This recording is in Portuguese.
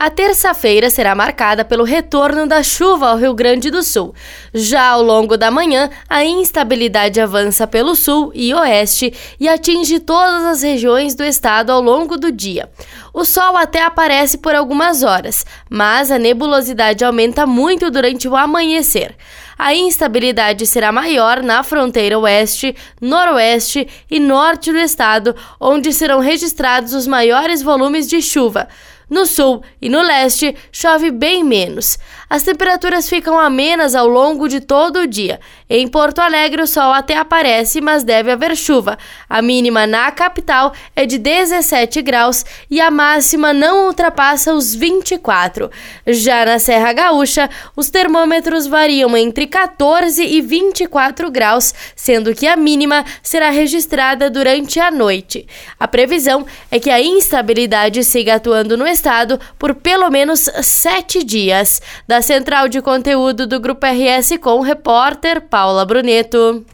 A terça-feira será marcada pelo retorno da chuva ao Rio Grande do Sul. Já ao longo da manhã, a instabilidade avança pelo sul e oeste e atinge todas as regiões do estado ao longo do dia. O sol até aparece por algumas horas, mas a nebulosidade aumenta muito durante o amanhecer. A instabilidade será maior na fronteira oeste, noroeste e norte do estado, onde serão registrados os maiores volumes de chuva. No sul e no leste, chove bem menos. As temperaturas ficam amenas ao longo de todo o dia. Em Porto Alegre, o sol até aparece, mas deve haver chuva. A mínima na capital é de 17 graus e a máxima não ultrapassa os 24. Já na Serra Gaúcha, os termômetros variam entre 14 e 24 graus, sendo que a mínima será registrada durante a noite. A previsão é que a instabilidade siga atuando no por pelo menos sete dias. Da central de conteúdo do Grupo RS com o repórter Paula Bruneto.